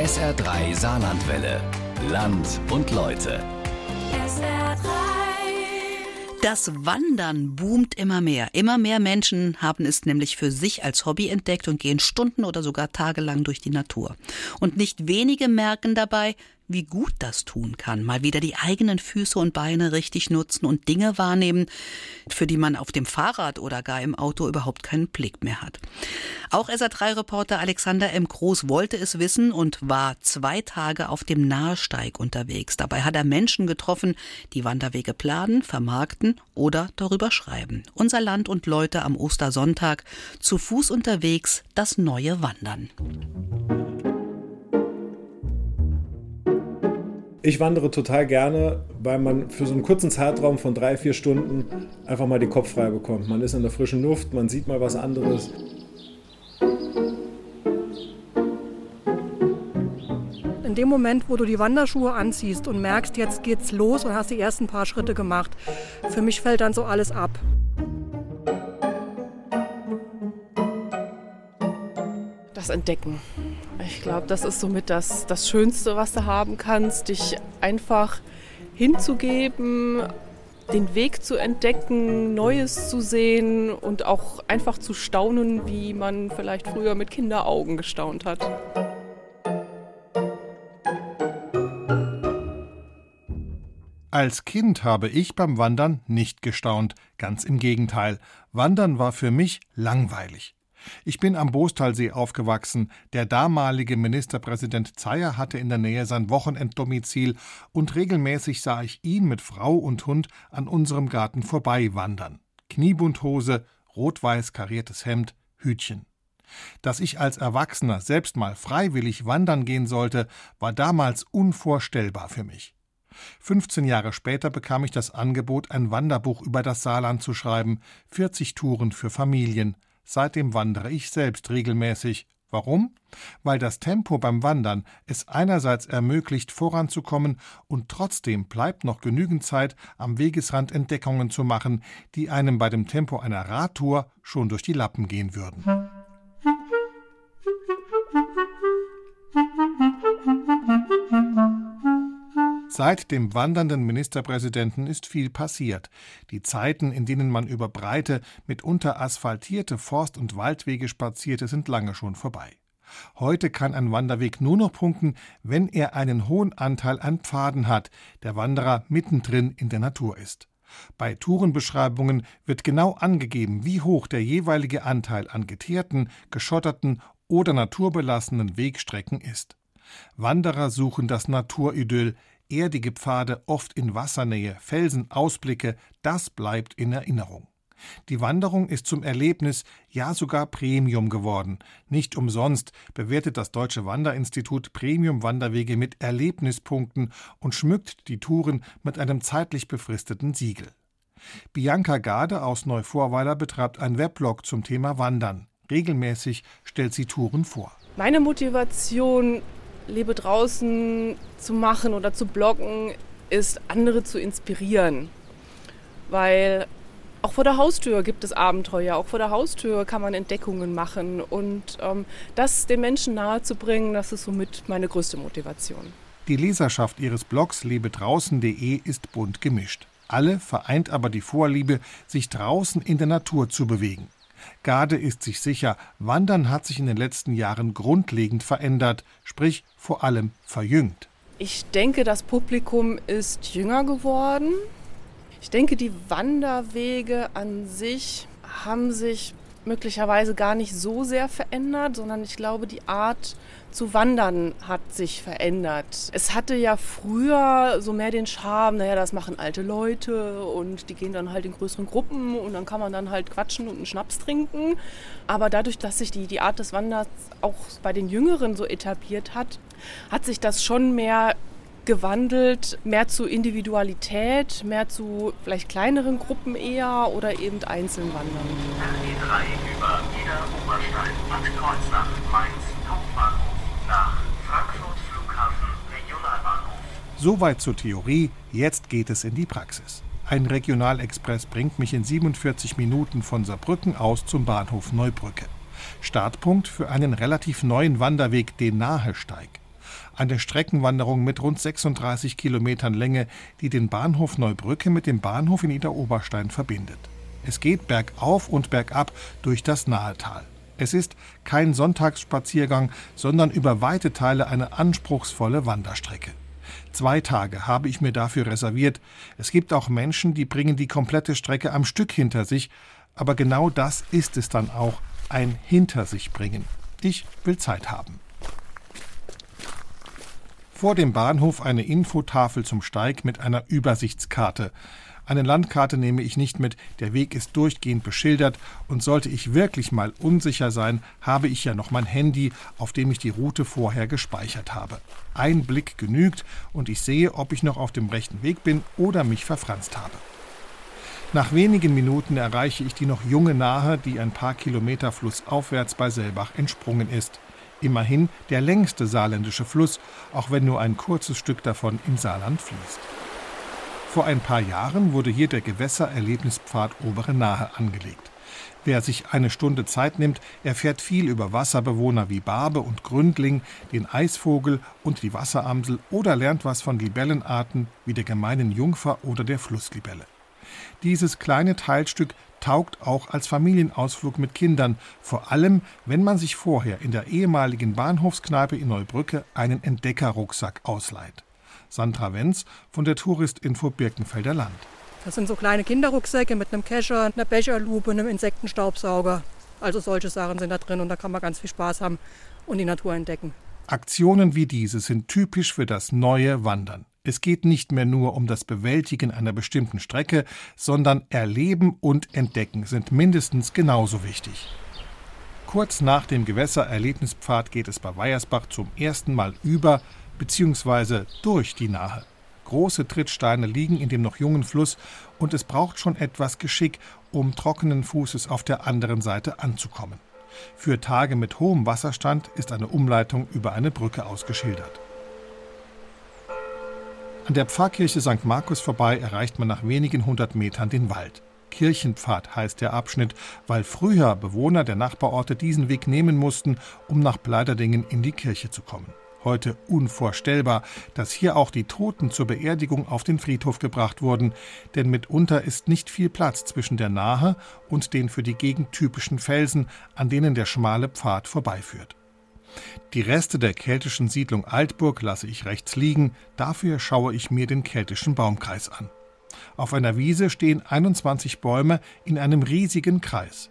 SR3 Saarlandwelle. Land und Leute. SR3. Das Wandern boomt immer mehr. Immer mehr Menschen haben es nämlich für sich als Hobby entdeckt und gehen Stunden oder sogar tagelang durch die Natur. Und nicht wenige merken dabei, wie gut das tun kann. Mal wieder die eigenen Füße und Beine richtig nutzen und Dinge wahrnehmen, für die man auf dem Fahrrad oder gar im Auto überhaupt keinen Blick mehr hat. Auch SA3-Reporter Alexander M. Groß wollte es wissen und war zwei Tage auf dem Nahesteig unterwegs. Dabei hat er Menschen getroffen, die Wanderwege planen, vermarkten oder darüber schreiben. Unser Land und Leute am Ostersonntag zu Fuß unterwegs, das neue Wandern. Ich wandere total gerne, weil man für so einen kurzen Zeitraum von drei, vier Stunden einfach mal den Kopf frei bekommt. Man ist in der frischen Luft, man sieht mal was anderes. In dem Moment, wo du die Wanderschuhe anziehst und merkst, jetzt geht's los und hast die ersten paar Schritte gemacht, für mich fällt dann so alles ab. Das Entdecken. Ich glaube, das ist somit das, das Schönste, was du haben kannst, dich einfach hinzugeben, den Weg zu entdecken, Neues zu sehen und auch einfach zu staunen, wie man vielleicht früher mit Kinderaugen gestaunt hat. Als Kind habe ich beim Wandern nicht gestaunt, ganz im Gegenteil. Wandern war für mich langweilig. Ich bin am Bostalsee aufgewachsen. Der damalige Ministerpräsident Zeyer hatte in der Nähe sein Wochenenddomizil und regelmäßig sah ich ihn mit Frau und Hund an unserem Garten vorbei wandern. Kniebundhose, rot-weiß kariertes Hemd, Hütchen. Dass ich als Erwachsener selbst mal freiwillig wandern gehen sollte, war damals unvorstellbar für mich. 15 Jahre später bekam ich das Angebot, ein Wanderbuch über das Saarland zu schreiben, 40 Touren für Familien. Seitdem wandere ich selbst regelmäßig. Warum? Weil das Tempo beim Wandern es einerseits ermöglicht, voranzukommen und trotzdem bleibt noch genügend Zeit, am Wegesrand Entdeckungen zu machen, die einem bei dem Tempo einer Radtour schon durch die Lappen gehen würden. Seit dem wandernden Ministerpräsidenten ist viel passiert. Die Zeiten, in denen man über breite, mitunter asphaltierte Forst- und Waldwege spazierte, sind lange schon vorbei. Heute kann ein Wanderweg nur noch punkten, wenn er einen hohen Anteil an Pfaden hat, der Wanderer mittendrin in der Natur ist. Bei Tourenbeschreibungen wird genau angegeben, wie hoch der jeweilige Anteil an geteerten, geschotterten oder naturbelassenen Wegstrecken ist. Wanderer suchen das Naturidyll, erdige Pfade, oft in Wassernähe, Felsen, Ausblicke, das bleibt in Erinnerung. Die Wanderung ist zum Erlebnis, ja sogar Premium geworden. Nicht umsonst bewertet das Deutsche Wanderinstitut Premium-Wanderwege mit Erlebnispunkten und schmückt die Touren mit einem zeitlich befristeten Siegel. Bianca Gade aus Neuvorweiler betreibt ein Weblog zum Thema Wandern. Regelmäßig stellt sie Touren vor. Meine Motivation Lebe draußen zu machen oder zu bloggen, ist, andere zu inspirieren. Weil auch vor der Haustür gibt es Abenteuer, auch vor der Haustür kann man Entdeckungen machen. Und ähm, das den Menschen nahezubringen, das ist somit meine größte Motivation. Die Leserschaft ihres Blogs lebedraußen.de ist bunt gemischt. Alle vereint aber die Vorliebe, sich draußen in der Natur zu bewegen. Gade ist sich sicher, Wandern hat sich in den letzten Jahren grundlegend verändert, sprich vor allem verjüngt. Ich denke, das Publikum ist jünger geworden. Ich denke, die Wanderwege an sich haben sich möglicherweise gar nicht so sehr verändert, sondern ich glaube, die Art zu wandern hat sich verändert. Es hatte ja früher so mehr den Charme, naja, das machen alte Leute und die gehen dann halt in größeren Gruppen und dann kann man dann halt quatschen und einen Schnaps trinken. Aber dadurch, dass sich die, die Art des Wanderns auch bei den Jüngeren so etabliert hat, hat sich das schon mehr gewandelt, mehr zu Individualität, mehr zu vielleicht kleineren Gruppen eher oder eben einzeln wandern. RE3 über Ida Oberstein, Bad Kreuznach, Mainz, Hauptbahnhof nach Frankfurt Flughafen Regionalbahnhof. Soweit zur Theorie, jetzt geht es in die Praxis. Ein Regionalexpress bringt mich in 47 Minuten von Saarbrücken aus zum Bahnhof Neubrücke. Startpunkt für einen relativ neuen Wanderweg, den Nahesteig. Eine Streckenwanderung mit rund 36 Kilometern Länge, die den Bahnhof Neubrücke mit dem Bahnhof in Ida-Oberstein verbindet. Es geht bergauf und bergab durch das Nahetal. Es ist kein Sonntagsspaziergang, sondern über weite Teile eine anspruchsvolle Wanderstrecke. Zwei Tage habe ich mir dafür reserviert. Es gibt auch Menschen, die bringen die komplette Strecke am Stück hinter sich, aber genau das ist es dann auch, ein Hinter sich bringen. Ich will Zeit haben. Vor dem Bahnhof eine Infotafel zum Steig mit einer Übersichtskarte. Eine Landkarte nehme ich nicht mit, der Weg ist durchgehend beschildert und sollte ich wirklich mal unsicher sein, habe ich ja noch mein Handy, auf dem ich die Route vorher gespeichert habe. Ein Blick genügt und ich sehe, ob ich noch auf dem rechten Weg bin oder mich verfranst habe. Nach wenigen Minuten erreiche ich die noch junge Nahe, die ein paar Kilometer flussaufwärts bei Selbach entsprungen ist. Immerhin der längste saarländische Fluss, auch wenn nur ein kurzes Stück davon im Saarland fließt. Vor ein paar Jahren wurde hier der Gewässererlebnispfad Obere Nahe angelegt. Wer sich eine Stunde Zeit nimmt, erfährt viel über Wasserbewohner wie Barbe und Gründling, den Eisvogel und die Wasseramsel oder lernt was von Libellenarten wie der gemeinen Jungfer oder der Flusslibelle. Dieses kleine Teilstück taugt auch als Familienausflug mit Kindern, vor allem wenn man sich vorher in der ehemaligen Bahnhofskneipe in Neubrücke einen Entdeckerrucksack ausleiht. Sandra Wenz von der Touristinfo Birkenfelder Land. Das sind so kleine Kinderrucksäcke mit einem Kescher, einer Becherlupe, einem Insektenstaubsauger. Also solche Sachen sind da drin und da kann man ganz viel Spaß haben und die Natur entdecken. Aktionen wie diese sind typisch für das neue Wandern. Es geht nicht mehr nur um das Bewältigen einer bestimmten Strecke, sondern Erleben und Entdecken sind mindestens genauso wichtig. Kurz nach dem Gewässererlebnispfad geht es bei Weiersbach zum ersten Mal über bzw. durch die Nahe. Große Trittsteine liegen in dem noch jungen Fluss und es braucht schon etwas Geschick, um trockenen Fußes auf der anderen Seite anzukommen. Für Tage mit hohem Wasserstand ist eine Umleitung über eine Brücke ausgeschildert. An der Pfarrkirche St. Markus vorbei erreicht man nach wenigen hundert Metern den Wald. Kirchenpfad heißt der Abschnitt, weil früher Bewohner der Nachbarorte diesen Weg nehmen mussten, um nach Pleiderdingen in die Kirche zu kommen. Heute unvorstellbar, dass hier auch die Toten zur Beerdigung auf den Friedhof gebracht wurden, denn mitunter ist nicht viel Platz zwischen der Nahe und den für die Gegend typischen Felsen, an denen der schmale Pfad vorbeiführt. Die Reste der keltischen Siedlung Altburg lasse ich rechts liegen, dafür schaue ich mir den keltischen Baumkreis an. Auf einer Wiese stehen 21 Bäume in einem riesigen Kreis.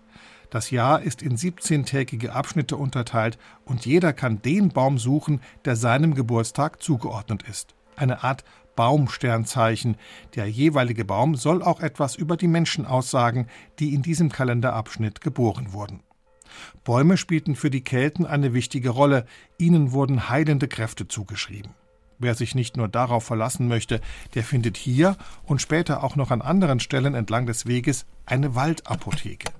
Das Jahr ist in 17-tägige Abschnitte unterteilt und jeder kann den Baum suchen, der seinem Geburtstag zugeordnet ist. Eine Art Baumsternzeichen. Der jeweilige Baum soll auch etwas über die Menschen aussagen, die in diesem Kalenderabschnitt geboren wurden. Bäume spielten für die Kelten eine wichtige Rolle, ihnen wurden heilende Kräfte zugeschrieben. Wer sich nicht nur darauf verlassen möchte, der findet hier und später auch noch an anderen Stellen entlang des Weges eine Waldapotheke.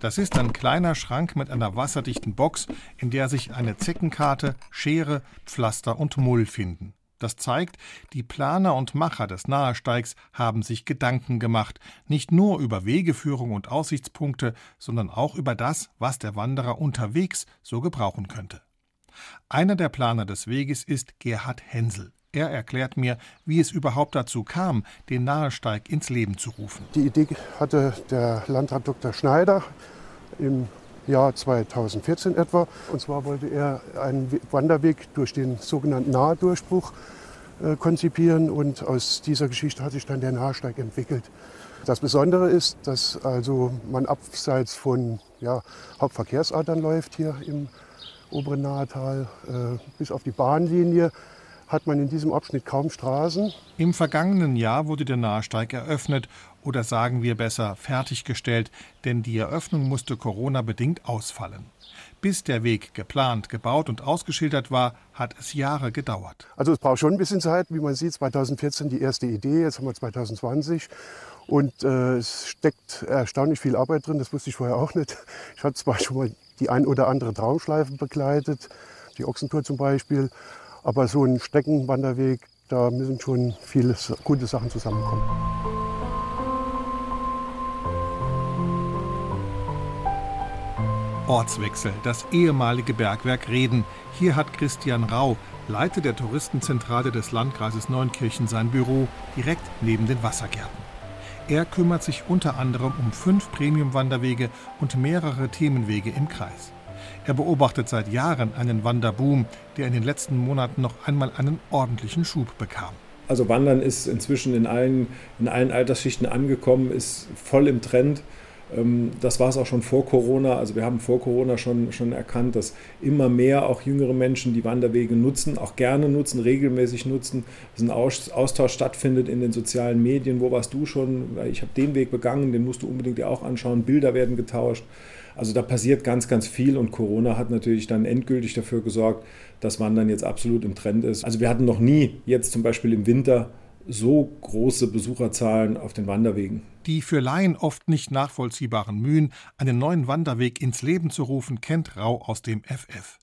Das ist ein kleiner Schrank mit einer wasserdichten Box, in der sich eine Zeckenkarte, Schere, Pflaster und Mull finden. Das zeigt, die Planer und Macher des Nahesteigs haben sich Gedanken gemacht, nicht nur über Wegeführung und Aussichtspunkte, sondern auch über das, was der Wanderer unterwegs so gebrauchen könnte. Einer der Planer des Weges ist Gerhard Hensel. Er erklärt mir, wie es überhaupt dazu kam, den Nahesteig ins Leben zu rufen. Die Idee hatte der Landrat Dr. Schneider im Jahr 2014 etwa. Und zwar wollte er einen Wanderweg durch den sogenannten Nahedurchbruch äh, konzipieren und aus dieser Geschichte hat sich dann der Nahesteig entwickelt. Das Besondere ist, dass also man abseits von ja, Hauptverkehrsadern läuft hier im oberen Nahetal äh, bis auf die Bahnlinie hat man in diesem Abschnitt kaum Straßen. Im vergangenen Jahr wurde der Nahesteig eröffnet oder sagen wir besser fertiggestellt, denn die Eröffnung musste Corona-bedingt ausfallen. Bis der Weg geplant, gebaut und ausgeschildert war, hat es Jahre gedauert. Also es braucht schon ein bisschen Zeit. Wie man sieht, 2014 die erste Idee, jetzt haben wir 2020. Und äh, es steckt erstaunlich viel Arbeit drin, das wusste ich vorher auch nicht. Ich hatte zwar schon mal die ein oder andere Traumschleife begleitet, die Ochsentour zum Beispiel, aber so ein Streckenwanderweg, da müssen schon viele gute Sachen zusammenkommen. Ortswechsel, das ehemalige Bergwerk Reden. Hier hat Christian Rau, Leiter der Touristenzentrale des Landkreises Neunkirchen, sein Büro direkt neben den Wassergärten. Er kümmert sich unter anderem um fünf Premium-Wanderwege und mehrere Themenwege im Kreis. Er beobachtet seit Jahren einen Wanderboom, der in den letzten Monaten noch einmal einen ordentlichen Schub bekam. Also Wandern ist inzwischen in allen, in allen Altersschichten angekommen, ist voll im Trend. Ähm, das war es auch schon vor Corona. Also wir haben vor Corona schon, schon erkannt, dass immer mehr auch jüngere Menschen die Wanderwege nutzen, auch gerne nutzen, regelmäßig nutzen, dass ein Austausch stattfindet in den sozialen Medien. Wo warst du schon? Ich habe den Weg begangen, den musst du unbedingt dir auch anschauen. Bilder werden getauscht. Also da passiert ganz, ganz viel und Corona hat natürlich dann endgültig dafür gesorgt, dass Wandern jetzt absolut im Trend ist. Also wir hatten noch nie jetzt zum Beispiel im Winter so große Besucherzahlen auf den Wanderwegen. Die für Laien oft nicht nachvollziehbaren Mühen, einen neuen Wanderweg ins Leben zu rufen, kennt Rau aus dem FF.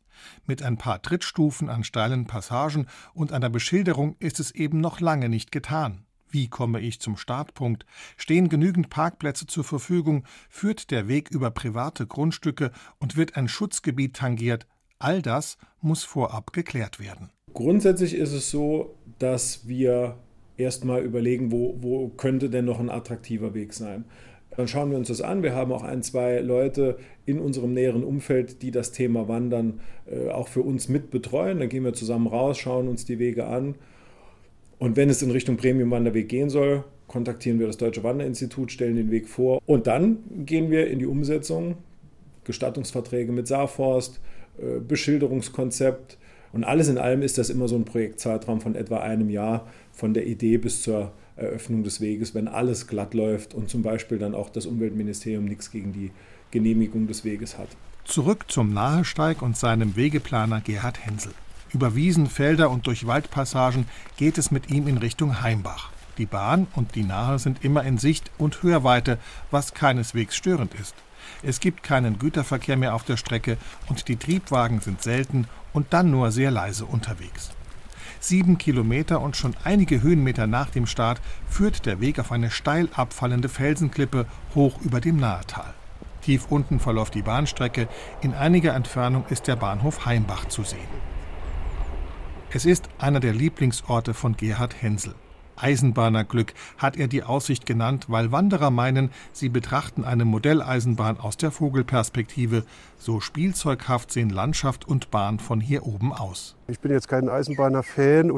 Mit ein paar Trittstufen an steilen Passagen und einer Beschilderung ist es eben noch lange nicht getan. Wie komme ich zum Startpunkt? Stehen genügend Parkplätze zur Verfügung? Führt der Weg über private Grundstücke und wird ein Schutzgebiet tangiert? All das muss vorab geklärt werden. Grundsätzlich ist es so, dass wir erstmal überlegen, wo, wo könnte denn noch ein attraktiver Weg sein. Dann schauen wir uns das an. Wir haben auch ein, zwei Leute in unserem näheren Umfeld, die das Thema Wandern äh, auch für uns mit betreuen. Dann gehen wir zusammen raus, schauen uns die Wege an. Und wenn es in Richtung Premium-Wanderweg gehen soll, kontaktieren wir das Deutsche Wanderinstitut, stellen den Weg vor. Und dann gehen wir in die Umsetzung. Gestattungsverträge mit Saarforst, äh, Beschilderungskonzept. Und alles in allem ist das immer so ein Projektzeitraum von etwa einem Jahr, von der Idee bis zur Eröffnung des Weges, wenn alles glatt läuft und zum Beispiel dann auch das Umweltministerium nichts gegen die Genehmigung des Weges hat. Zurück zum Nahesteig und seinem Wegeplaner Gerhard Hensel. Über Wiesen, Felder und durch Waldpassagen geht es mit ihm in Richtung Heimbach. Die Bahn und die Nahe sind immer in Sicht und Hörweite, was keineswegs störend ist. Es gibt keinen Güterverkehr mehr auf der Strecke und die Triebwagen sind selten und dann nur sehr leise unterwegs. Sieben Kilometer und schon einige Höhenmeter nach dem Start führt der Weg auf eine steil abfallende Felsenklippe hoch über dem Nahetal. Tief unten verläuft die Bahnstrecke, in einiger Entfernung ist der Bahnhof Heimbach zu sehen. Es ist einer der Lieblingsorte von Gerhard Hensel. Eisenbahnerglück hat er die Aussicht genannt, weil Wanderer meinen, sie betrachten eine Modelleisenbahn aus der Vogelperspektive. So spielzeughaft sehen Landschaft und Bahn von hier oben aus. Ich bin jetzt kein Eisenbahner-Fan,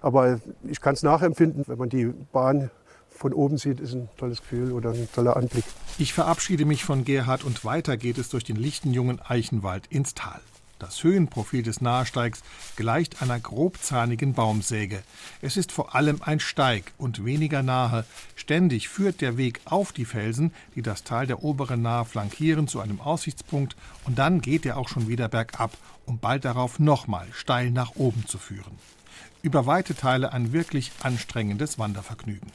aber ich kann es nachempfinden, wenn man die Bahn von oben sieht, ist ein tolles Gefühl oder ein toller Anblick. Ich verabschiede mich von Gerhard und weiter geht es durch den lichten jungen Eichenwald ins Tal. Das Höhenprofil des Nahesteigs gleicht einer grobzahnigen Baumsäge. Es ist vor allem ein Steig und weniger nahe. Ständig führt der Weg auf die Felsen, die das Tal der oberen Nahe flankieren, zu einem Aussichtspunkt und dann geht er auch schon wieder bergab, um bald darauf nochmal steil nach oben zu führen. Über weite Teile ein wirklich anstrengendes Wandervergnügen.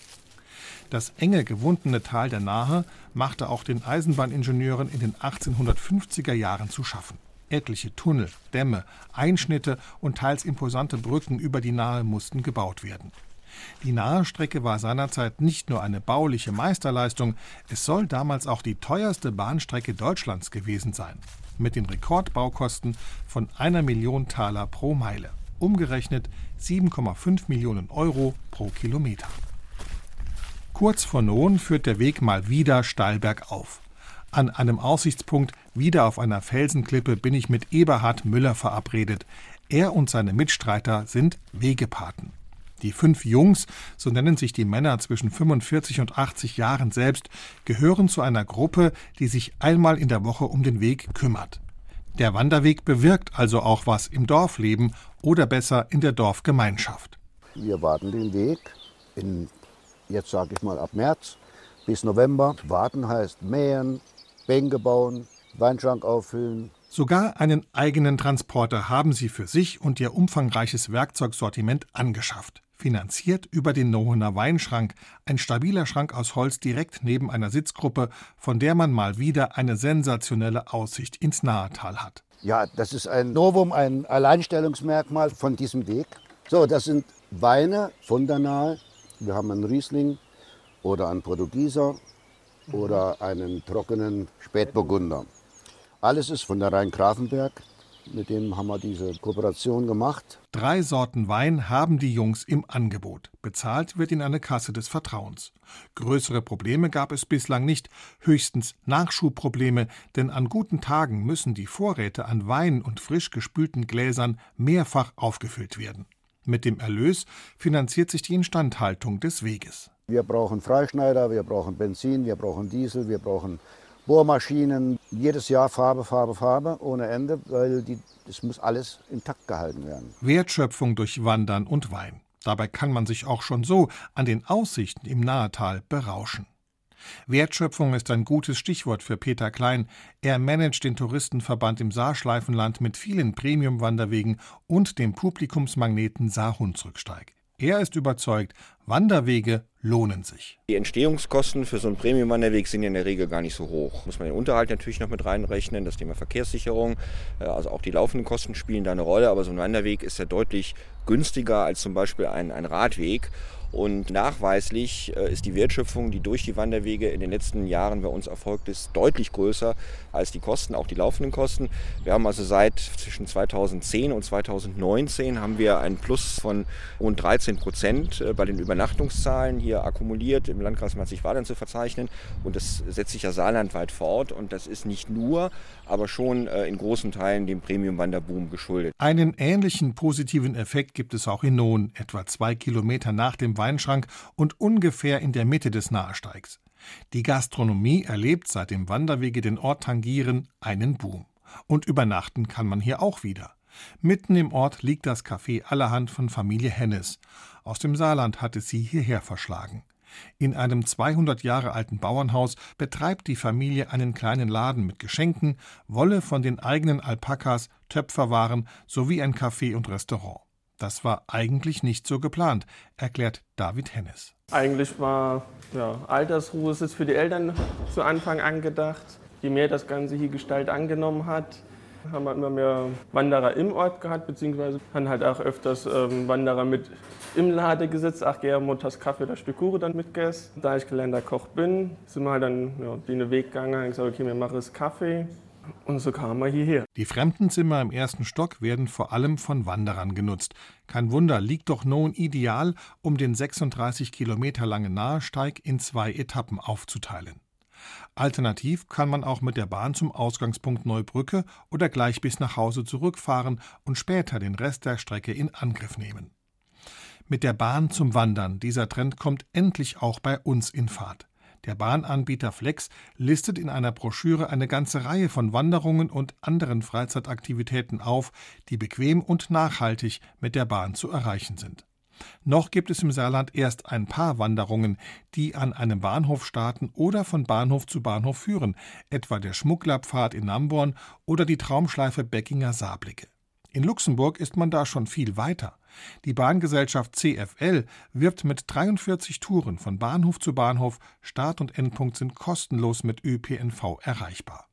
Das enge, gewundene Tal der Nahe machte auch den Eisenbahningenieuren in den 1850er Jahren zu schaffen. Etliche Tunnel, Dämme, Einschnitte und teils imposante Brücken über die Nahe mussten gebaut werden. Die Nahestrecke war seinerzeit nicht nur eine bauliche Meisterleistung, es soll damals auch die teuerste Bahnstrecke Deutschlands gewesen sein. Mit den Rekordbaukosten von einer Million Taler pro Meile. Umgerechnet 7,5 Millionen Euro pro Kilometer. Kurz vor Nohn führt der Weg mal wieder steil bergauf. An einem Aussichtspunkt, wieder auf einer Felsenklippe, bin ich mit Eberhard Müller verabredet. Er und seine Mitstreiter sind Wegepaten. Die fünf Jungs, so nennen sich die Männer zwischen 45 und 80 Jahren selbst, gehören zu einer Gruppe, die sich einmal in der Woche um den Weg kümmert. Der Wanderweg bewirkt also auch was im Dorfleben oder besser in der Dorfgemeinschaft. Wir warten den Weg in, jetzt sage ich mal ab März bis November. Warten heißt mähen, Bänke bauen, Weinschrank auffüllen. Sogar einen eigenen Transporter haben sie für sich und ihr umfangreiches Werkzeugsortiment angeschafft. Finanziert über den Nohener Weinschrank, ein stabiler Schrank aus Holz direkt neben einer Sitzgruppe, von der man mal wieder eine sensationelle Aussicht ins Nahetal hat. Ja, das ist ein Novum, ein Alleinstellungsmerkmal von diesem Weg. So, das sind Weine von der Nahe. Wir haben einen Riesling oder einen Portugieser oder einen trockenen Spätburgunder. Alles ist von der Rhein-Grafenberg. Mit dem haben wir diese Kooperation gemacht. Drei Sorten Wein haben die Jungs im Angebot. Bezahlt wird in eine Kasse des Vertrauens. Größere Probleme gab es bislang nicht, höchstens Nachschubprobleme, denn an guten Tagen müssen die Vorräte an Wein und frisch gespülten Gläsern mehrfach aufgefüllt werden. Mit dem Erlös finanziert sich die Instandhaltung des Weges. Wir brauchen Freischneider, wir brauchen Benzin, wir brauchen Diesel, wir brauchen Bohrmaschinen. Jedes Jahr Farbe, Farbe, Farbe ohne Ende, weil das muss alles intakt gehalten werden. Wertschöpfung durch Wandern und Wein. Dabei kann man sich auch schon so an den Aussichten im Nahetal berauschen. Wertschöpfung ist ein gutes Stichwort für Peter Klein. Er managt den Touristenverband im Saarschleifenland mit vielen Premium-Wanderwegen und dem Publikumsmagneten Saar-Hunsrücksteig. Er ist überzeugt, Wanderwege lohnen sich. Die Entstehungskosten für so einen Premium-Wanderweg sind ja in der Regel gar nicht so hoch. Muss man den Unterhalt natürlich noch mit reinrechnen, das Thema Verkehrssicherung, äh, also auch die laufenden Kosten spielen da eine Rolle, aber so ein Wanderweg ist ja deutlich günstiger als zum Beispiel ein, ein Radweg. Und nachweislich äh, ist die Wertschöpfung, die durch die Wanderwege in den letzten Jahren bei uns erfolgt ist, deutlich größer als die Kosten, auch die laufenden Kosten. Wir haben also seit zwischen 2010 und 2019 haben wir einen Plus von rund 13 Prozent äh, bei den Übernachtungszahlen hier akkumuliert im Landkreis Marzig-Wadern zu verzeichnen. Und das setzt sich ja saarlandweit fort. Und das ist nicht nur, aber schon äh, in großen Teilen dem Premium-Wanderboom geschuldet. Einen ähnlichen positiven Effekt gibt es auch in Nohn, etwa zwei Kilometer nach dem Weinschrank und ungefähr in der Mitte des Nahesteigs. Die Gastronomie erlebt, seit dem Wanderwege den Ort tangieren, einen Boom. Und übernachten kann man hier auch wieder. Mitten im Ort liegt das Café Allerhand von Familie Hennes. Aus dem Saarland hat es sie hierher verschlagen. In einem 200 Jahre alten Bauernhaus betreibt die Familie einen kleinen Laden mit Geschenken, Wolle von den eigenen Alpakas, Töpferwaren sowie ein Café und Restaurant. Das war eigentlich nicht so geplant, erklärt David Hennes. Eigentlich war ja, Altersruhe ist für die Eltern zu Anfang angedacht. Je mehr das Ganze hier Gestalt angenommen hat, haben wir immer mehr Wanderer im Ort gehabt, beziehungsweise haben halt auch öfters ähm, Wanderer mit im Lade gesetzt. Ach, gerne Montags Kaffee oder Stück Kuchen dann mitgegessen. Da ich gelernter Koch bin, sind wir halt dann ja, den Weg gegangen und gesagt, okay, wir machen jetzt Kaffee. Und so kamen wir hierher. Die Fremdenzimmer im ersten Stock werden vor allem von Wanderern genutzt. Kein Wunder, liegt doch nun ideal, um den 36 Kilometer langen Nahesteig in zwei Etappen aufzuteilen. Alternativ kann man auch mit der Bahn zum Ausgangspunkt Neubrücke oder gleich bis nach Hause zurückfahren und später den Rest der Strecke in Angriff nehmen. Mit der Bahn zum Wandern, dieser Trend kommt endlich auch bei uns in Fahrt. Der Bahnanbieter Flex listet in einer Broschüre eine ganze Reihe von Wanderungen und anderen Freizeitaktivitäten auf, die bequem und nachhaltig mit der Bahn zu erreichen sind. Noch gibt es im Saarland erst ein paar Wanderungen, die an einem Bahnhof starten oder von Bahnhof zu Bahnhof führen, etwa der Schmugglerpfad in Namborn oder die Traumschleife Beckinger Saarblicke. In Luxemburg ist man da schon viel weiter. Die Bahngesellschaft CFL wirbt mit 43 Touren von Bahnhof zu Bahnhof. Start und Endpunkt sind kostenlos mit ÖPNV erreichbar.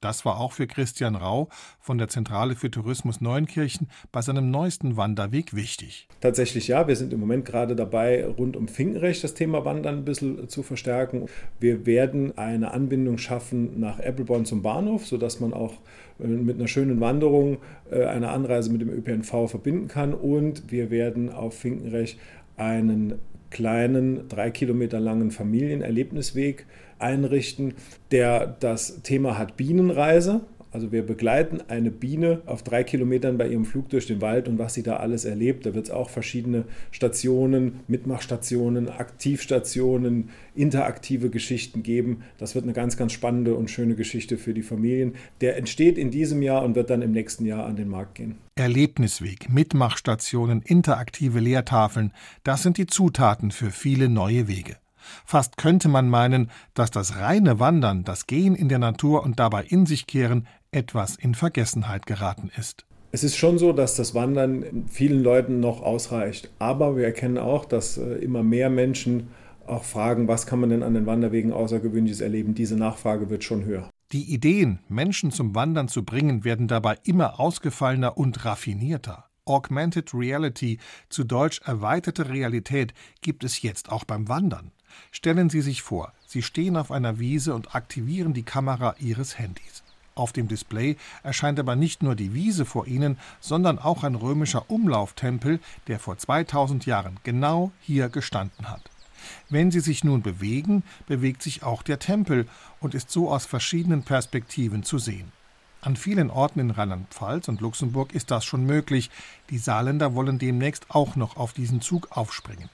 Das war auch für Christian Rau von der Zentrale für Tourismus Neuenkirchen bei seinem neuesten Wanderweg wichtig. Tatsächlich ja, wir sind im Moment gerade dabei, rund um Finkenrecht das Thema Wandern ein bisschen zu verstärken. Wir werden eine Anbindung schaffen nach Eppelborn zum Bahnhof, sodass man auch äh, mit einer schönen Wanderung äh, eine Anreise mit dem ÖPNV verbinden kann. Und wir werden auf Finkenrecht einen kleinen, drei Kilometer langen Familienerlebnisweg einrichten, der das Thema hat Bienenreise. Also wir begleiten eine Biene auf drei Kilometern bei ihrem Flug durch den Wald und was sie da alles erlebt. Da wird es auch verschiedene Stationen, Mitmachstationen, Aktivstationen, interaktive Geschichten geben. Das wird eine ganz, ganz spannende und schöne Geschichte für die Familien. Der entsteht in diesem Jahr und wird dann im nächsten Jahr an den Markt gehen. Erlebnisweg, Mitmachstationen, interaktive Lehrtafeln, das sind die Zutaten für viele neue Wege. Fast könnte man meinen, dass das reine Wandern, das Gehen in der Natur und dabei in sich kehren etwas in Vergessenheit geraten ist. Es ist schon so, dass das Wandern vielen Leuten noch ausreicht. Aber wir erkennen auch, dass äh, immer mehr Menschen auch fragen, was kann man denn an den Wanderwegen Außergewöhnliches erleben. Diese Nachfrage wird schon höher. Die Ideen, Menschen zum Wandern zu bringen, werden dabei immer ausgefallener und raffinierter. Augmented Reality, zu Deutsch erweiterte Realität, gibt es jetzt auch beim Wandern. Stellen Sie sich vor, Sie stehen auf einer Wiese und aktivieren die Kamera Ihres Handys. Auf dem Display erscheint aber nicht nur die Wiese vor ihnen, sondern auch ein römischer Umlauftempel, der vor 2000 Jahren genau hier gestanden hat. Wenn sie sich nun bewegen, bewegt sich auch der Tempel und ist so aus verschiedenen Perspektiven zu sehen. An vielen Orten in Rheinland-Pfalz und Luxemburg ist das schon möglich. Die Saarländer wollen demnächst auch noch auf diesen Zug aufspringen.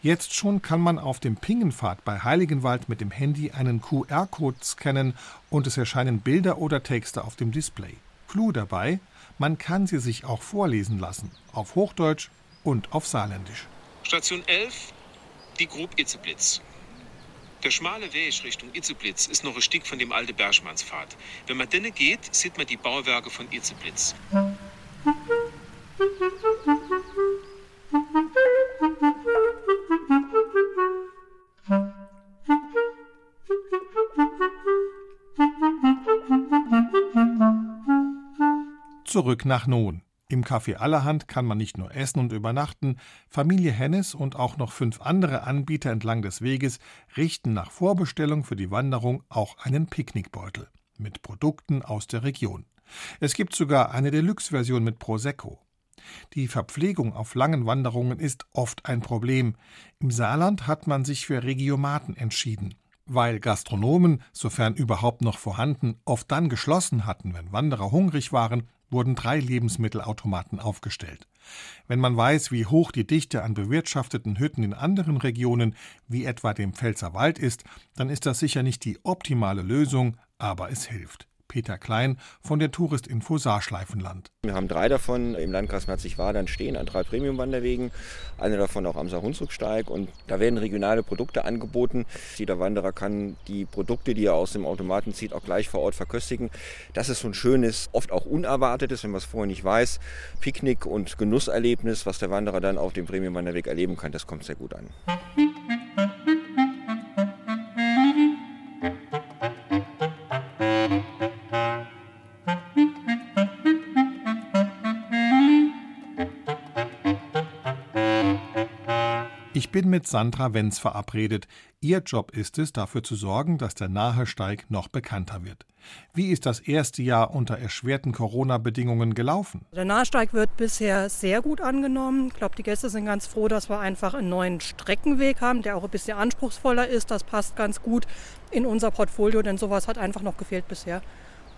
Jetzt schon kann man auf dem Pingenpfad bei Heiligenwald mit dem Handy einen QR-Code scannen und es erscheinen Bilder oder Texte auf dem Display. Clou dabei, man kann sie sich auch vorlesen lassen, auf Hochdeutsch und auf Saarländisch. Station 11, die Grub Itzeblitz. Der schmale Weg Richtung Itzeblitz ist noch ein Stück von dem alten Bergmannspfad. Wenn man denne geht, sieht man die Bauwerke von Itzeblitz. Zurück nach Nohn. Im Café Allerhand kann man nicht nur essen und übernachten, Familie Hennes und auch noch fünf andere Anbieter entlang des Weges richten nach Vorbestellung für die Wanderung auch einen Picknickbeutel mit Produkten aus der Region. Es gibt sogar eine Deluxe-Version mit Prosecco. Die Verpflegung auf langen Wanderungen ist oft ein Problem. Im Saarland hat man sich für Regiomaten entschieden. Weil Gastronomen, sofern überhaupt noch vorhanden, oft dann geschlossen hatten, wenn Wanderer hungrig waren, wurden drei Lebensmittelautomaten aufgestellt. Wenn man weiß, wie hoch die Dichte an bewirtschafteten Hütten in anderen Regionen, wie etwa dem Pfälzerwald ist, dann ist das sicher nicht die optimale Lösung, aber es hilft. Peter Klein von der Touristinfo Saarschleifenland. Wir haben drei davon im Landkreis Merzig-Wadern stehen, an drei Premium-Wanderwegen. Eine davon auch am Saar-Hunsrücksteig. Und da werden regionale Produkte angeboten. Jeder Wanderer kann die Produkte, die er aus dem Automaten zieht, auch gleich vor Ort verköstigen. Das ist so ein schönes, oft auch unerwartetes, wenn man es vorher nicht weiß, Picknick- und Genusserlebnis, was der Wanderer dann auf dem Premium-Wanderweg erleben kann. Das kommt sehr gut an. Ich bin mit Sandra Wenz verabredet. Ihr Job ist es, dafür zu sorgen, dass der Nahesteig noch bekannter wird. Wie ist das erste Jahr unter erschwerten Corona-Bedingungen gelaufen? Der Nahesteig wird bisher sehr gut angenommen. Ich glaube, die Gäste sind ganz froh, dass wir einfach einen neuen Streckenweg haben, der auch ein bisschen anspruchsvoller ist. Das passt ganz gut in unser Portfolio, denn sowas hat einfach noch gefehlt bisher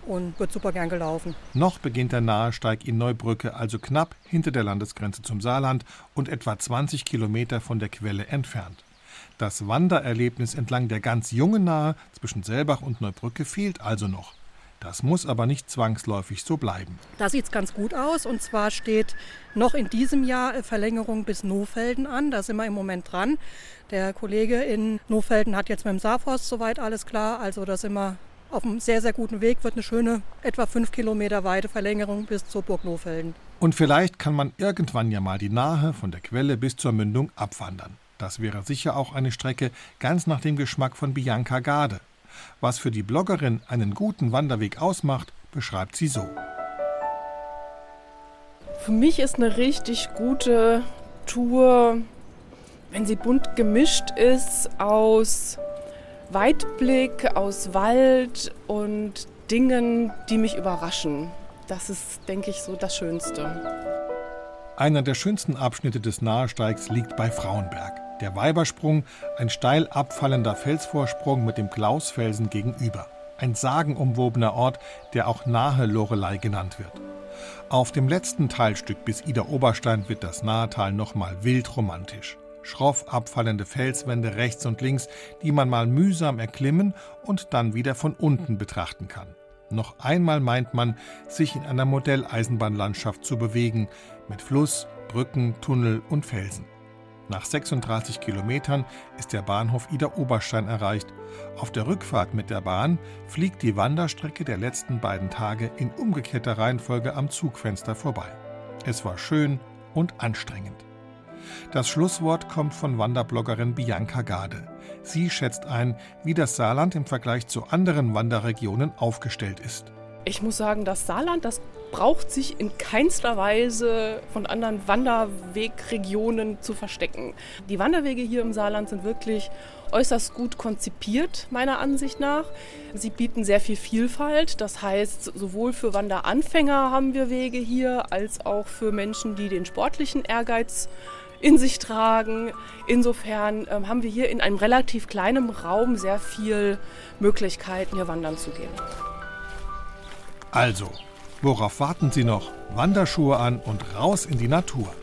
und wird super gern gelaufen. Noch beginnt der Nahesteig in Neubrücke, also knapp hinter der Landesgrenze zum Saarland und etwa 20 Kilometer von der Quelle entfernt. Das Wandererlebnis entlang der ganz jungen Nahe zwischen Selbach und Neubrücke fehlt also noch. Das muss aber nicht zwangsläufig so bleiben. Da sieht es ganz gut aus. Und zwar steht noch in diesem Jahr Verlängerung bis Nofelden an. Da sind wir im Moment dran. Der Kollege in Nofelden hat jetzt mit dem Saarforst soweit alles klar. Also da sind wir auf einem sehr, sehr guten Weg, wird eine schöne, etwa fünf Kilometer weite Verlängerung bis zur Burg Lohfelden. Und vielleicht kann man irgendwann ja mal die Nahe von der Quelle bis zur Mündung abwandern. Das wäre sicher auch eine Strecke ganz nach dem Geschmack von Bianca Garde. Was für die Bloggerin einen guten Wanderweg ausmacht, beschreibt sie so. Für mich ist eine richtig gute Tour, wenn sie bunt gemischt ist aus Weitblick aus Wald und Dingen, die mich überraschen. Das ist, denke ich, so das Schönste. Einer der schönsten Abschnitte des Nahesteigs liegt bei Frauenberg. Der Weibersprung, ein steil abfallender Felsvorsprung mit dem Klausfelsen gegenüber. Ein sagenumwobener Ort, der auch nahe Lorelei genannt wird. Auf dem letzten Teilstück bis Ida Oberstein wird das Nahetal nochmal wild romantisch schroff abfallende Felswände rechts und links, die man mal mühsam erklimmen und dann wieder von unten betrachten kann. Noch einmal meint man, sich in einer Modelleisenbahnlandschaft zu bewegen, mit Fluss, Brücken, Tunnel und Felsen. Nach 36 Kilometern ist der Bahnhof Ida Oberstein erreicht. Auf der Rückfahrt mit der Bahn fliegt die Wanderstrecke der letzten beiden Tage in umgekehrter Reihenfolge am Zugfenster vorbei. Es war schön und anstrengend. Das Schlusswort kommt von Wanderbloggerin Bianca Gade. Sie schätzt ein, wie das Saarland im Vergleich zu anderen Wanderregionen aufgestellt ist. Ich muss sagen, das Saarland, das braucht sich in keinster Weise von anderen Wanderwegregionen zu verstecken. Die Wanderwege hier im Saarland sind wirklich äußerst gut konzipiert, meiner Ansicht nach. Sie bieten sehr viel Vielfalt. Das heißt, sowohl für Wanderanfänger haben wir Wege hier, als auch für Menschen, die den sportlichen Ehrgeiz in sich tragen. Insofern ähm, haben wir hier in einem relativ kleinen Raum sehr viel Möglichkeiten, hier wandern zu gehen. Also, worauf warten Sie noch? Wanderschuhe an und raus in die Natur.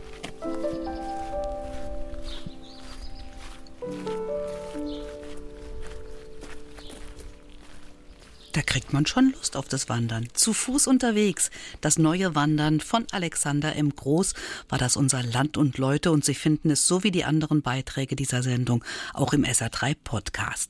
Da kriegt man schon Lust auf das Wandern. Zu Fuß unterwegs. Das neue Wandern von Alexander M. Groß war das unser Land und Leute und Sie finden es so wie die anderen Beiträge dieser Sendung auch im SR3 Podcast.